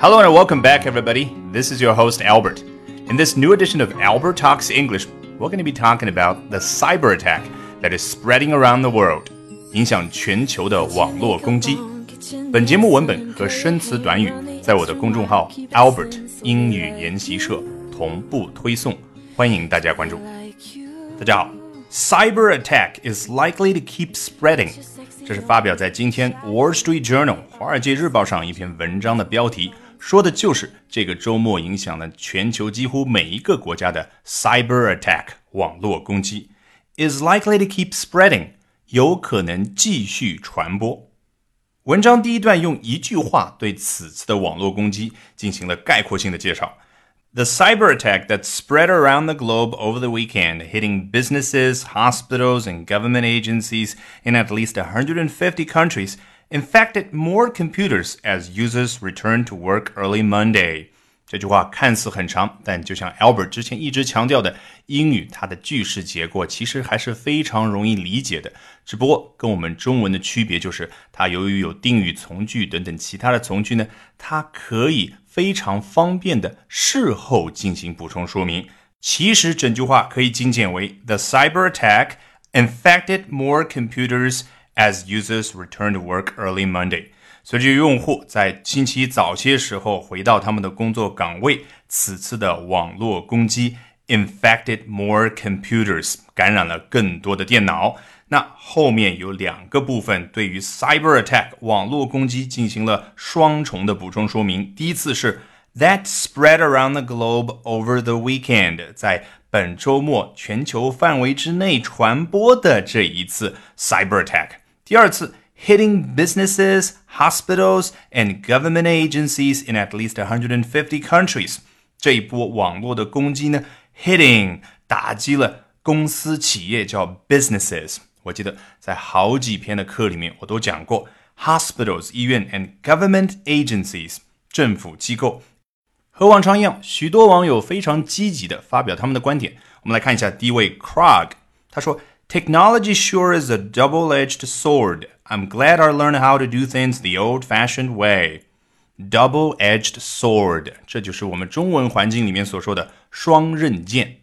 Hello and welcome back, everybody. This is your host, Albert. In this new edition of Albert Talks English, we're going to be talking about the cyber attack that is spreading around the world. 影响全球的网络攻击。本节目文本和生词短语在我的公众号 Albert 英语研习社同步推送，欢迎大家关注。大家好，Cyber attack is likely to keep spreading。这是发表在今天《Wall Street Journal》华尔街日报上一篇文章的标题， 说的就是这个周末影响了全球几乎每一个国家的 cyber attack 网络攻击，is likely to keep spreading，有可能继续传播。文章第一段用一句话对此次的网络攻击进行了概括性的介绍。The cyber attack that spread around the globe over the weekend, hitting businesses, hospitals, and government agencies in at least 150 countries, infected more computers as users return to work early Monday. 这句话看似很长，但就像 Albert 之前一直强调的，英语它的句式结构其实还是非常容易理解的。只不过跟我们中文的区别就是，它由于有定语从句等等其他的从句呢，它可以非常方便的事后进行补充说明。其实整句话可以精简为：The cyber attack infected more computers as users return to work early Monday. 随着用户在星期一早些时候回到他们的工作岗位，此次的网络攻击 infected more computers，感染了更多的电脑。那后面有两个部分对于 cyber attack 网络攻击进行了双重的补充说明。第一次是 that spread around the globe over the weekend，在本周末全球范围之内传播的这一次 cyber attack。第二次。hitting businesses, hospitals, and government agencies in at least 150 countries。这一波网络的攻击呢，hitting 打击了公司企业叫 businesses。我记得在好几篇的课里面我都讲过 hospitals 医院 and government agencies 政府机构。和往常一样，许多网友非常积极的发表他们的观点。我们来看一下第一位 Krog，他说。Technology sure is a double edged sword. I'm glad I learned how to do things the old fashioned way. Double edged sword，这就是我们中文环境里面所说的双刃剑。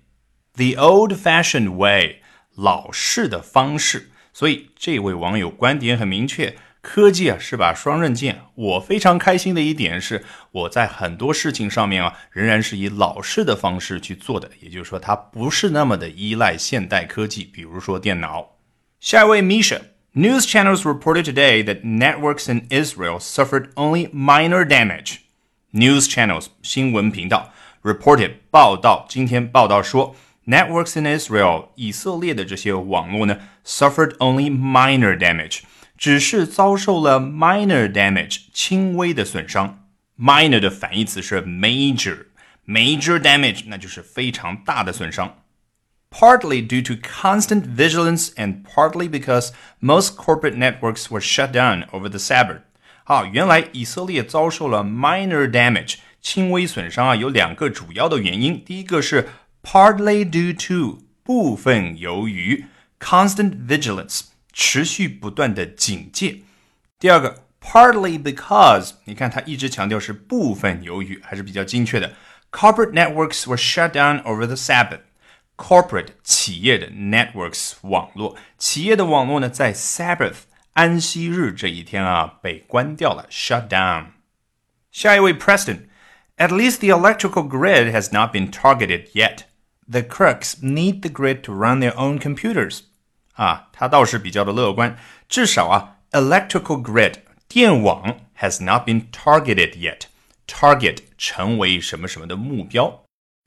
The old fashioned way，老式的方式。所以这位网友观点很明确。 科技啊是把双刃剑，我非常开心的一点是，我在很多事情上面啊，仍然是以老式的方式去做的，也就是说，它不是那么的依赖现代科技，比如说电脑。下一位 Misha。News channels reported today that networks in Israel suffered only minor damage. News channels 新闻频道 reported 报道，今天报道说，networks in Israel 以色列的这些网络呢 suffered only minor damage。只是遭受了 minor damage 轻微的损伤。minor 的反义词是 major，major damage 那就是非常大的损伤。Partly due to constant vigilance and partly because most corporate networks were shut down over the Sabbath。好，原来以色列遭受了 minor damage 轻微损伤啊，有两个主要的原因。第一个是 partly due to 部分由于 constant vigilance。 持续不断的警戒。第二个，partly because，你看他一直强调是部分由于，还是比较精确的。Corporate networks were shut down over the Sabbath。Corporate 企业的 networks 网络，企业的网络呢，在 Sabbath 安息日这一天啊被关掉了，shut down。下一位 Preston。At least the electrical grid has not been targeted yet. The crooks need the grid to run their own computers. 啊，他倒是比较的乐观，至少啊，electrical grid 电网 has not been targeted yet。target 成为什么什么的目标，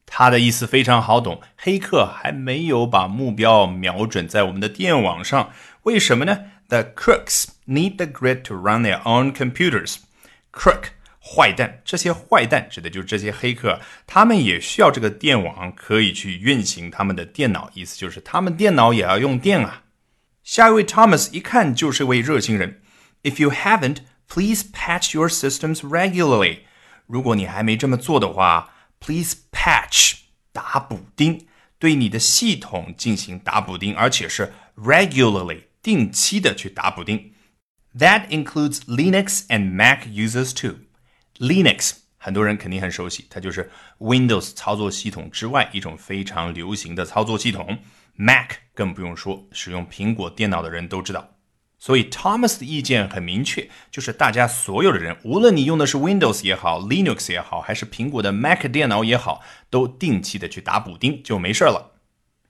他的意思非常好懂，黑客还没有把目标瞄准在我们的电网上，为什么呢？The crooks need the grid to run their own computers。crook 坏蛋，这些坏蛋指的就是这些黑客，他们也需要这个电网可以去运行他们的电脑，意思就是他们电脑也要用电啊。下一位 Thomas 一看就是位热心人。If you haven't, please patch your systems regularly。如果你还没这么做的话，please patch 打补丁，对你的系统进行打补丁，而且是 regularly 定期的去打补丁。That includes Linux and Mac users too。Linux 很多人肯定很熟悉，它就是 Windows 操作系统之外一种非常流行的操作系统。 Mac 更不用说，使用苹果电脑的人都知道。所以 Thomas 的意见很明确，就是大家所有的人，无论你用的是 Windows 也好，Linux 也好，还是苹果的 Mac 电脑也好，都定期的去打补丁就没事了。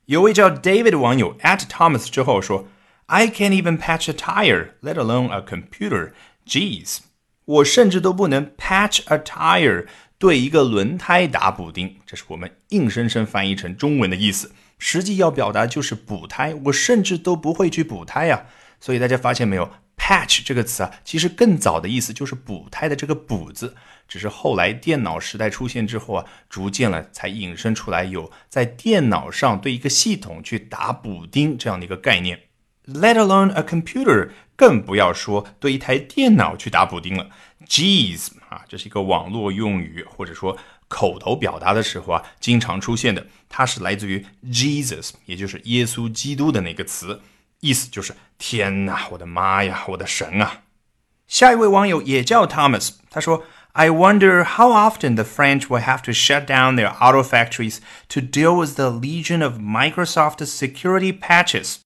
有位叫 David 的网友 at Thomas 之后说：“I can't even patch a tire, let alone a computer. Jeez，我甚至都不能 patch a tire，对一个轮胎打补丁。这是我们硬生生翻译成中文的意思，实际要表达就是补胎。我甚至都不会去补胎呀。所以大家发现没有，patch 这个词啊，其实更早的意思就是补胎的这个补字。”只是后来电脑时代出现之后啊，逐渐了才引申出来有在电脑上对一个系统去打补丁这样的一个概念。Let alone a computer，更不要说对一台电脑去打补丁了。Jeez 啊，这是一个网络用语或者说口头表达的时候啊，经常出现的。它是来自于 Jesus，也就是耶稣基督的那个词，意思就是天哪，我的妈呀，我的神啊！下一位网友也叫 Thomas，他说。I wonder how often the French will have to shut down their auto factories to deal with the legion of Microsoft security patches.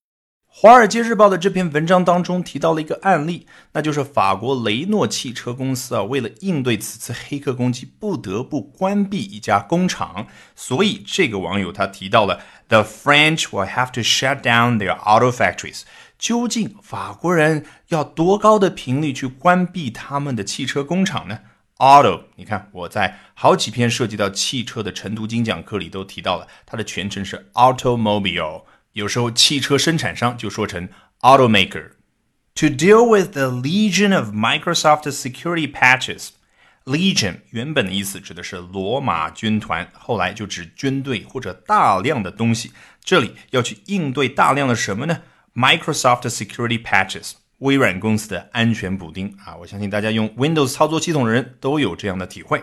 华尔街日报的这篇文章当中提到了一个案例，那就是法国雷诺汽车公司啊，为了应对此次黑客攻击，不得不关闭一家工厂。所以这个网友他提到了 The French will have to shut down their auto factories。究竟法国人要多高的频率去关闭他们的汽车工厂呢？Auto，你看我在好几篇涉及到汽车的晨读精讲课里都提到了，它的全称是 automobile。有时候汽车生产商就说成 automaker。To deal with the legion of Microsoft security patches，legion 原本的意思指的是罗马军团，后来就指军队或者大量的东西。这里要去应对大量的什么呢？Microsoft security patches。微软公司的安全补丁啊，我相信大家用 Windows 操作系统的人都有这样的体会。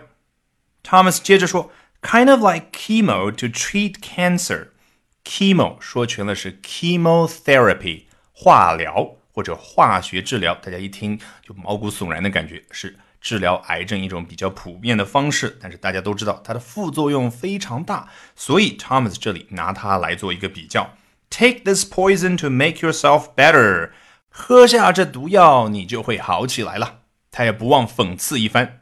Thomas 接着说，kind of like chemo to treat cancer。 Chemo 说全了是 chemotherapy 化疗或者化学治疗，大家一听就毛骨悚然的感觉，是治疗癌症一种比较普遍的方式。但是大家都知道它的副作用非常大，所以 Thomas 这里拿它来做一个比较。Take this poison to make yourself better。喝下这毒药，你就会好起来了。他也不忘讽刺一番。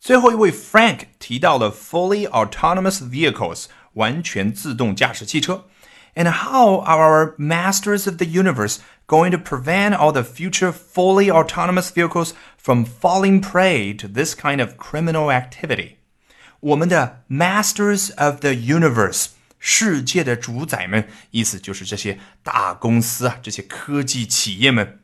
最后一位 Frank 提到了 fully autonomous vehicles 完全自动驾驶汽车 ，and how are our masters of the universe going to prevent all the future fully autonomous vehicles from falling prey to this kind of criminal activity？我们的 masters of the universe。世界的主宰们，意思就是这些大公司啊，这些科技企业们，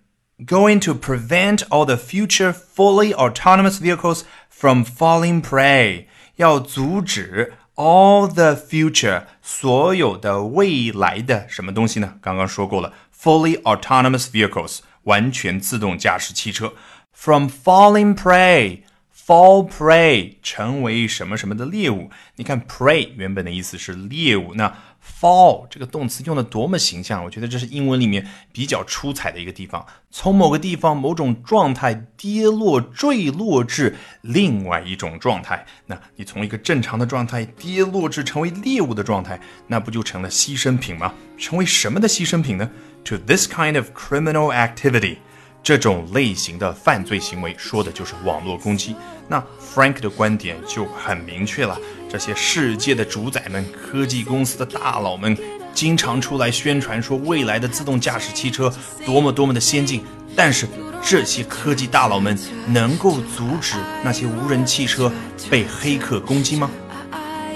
going to prevent all the future fully autonomous vehicles from falling prey，要阻止 All the future 所有的未来的什么东西呢？刚刚说过了，fully autonomous vehicles 完全自动驾驶汽车 from falling prey。Fall prey 成为什么什么的猎物？你看 prey 原本的意思是猎物，那 fall 这个动词用的多么形象？我觉得这是英文里面比较出彩的一个地方。从某个地方、某种状态跌落、坠落至另外一种状态，那你从一个正常的状态跌落至成为猎物的状态，那不就成了牺牲品吗？成为什么的牺牲品呢？To this kind of criminal activity。这种类型的犯罪行为说的就是网络攻击。那 Frank 的观点就很明确了：这些世界的主宰们、科技公司的大佬们，经常出来宣传说未来的自动驾驶汽车多么多么的先进。但是这些科技大佬们能够阻止那些无人汽车被黑客攻击吗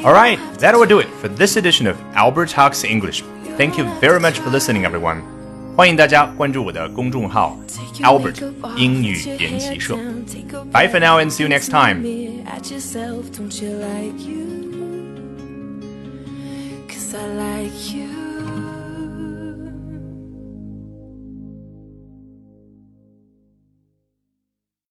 ？All right, that will do it for this edition of Albert Talks English. Thank you very much for listening, everyone. 欢迎大家关注我的公众号 Albert 英语研习社。Bye for now and see you next time. I like you.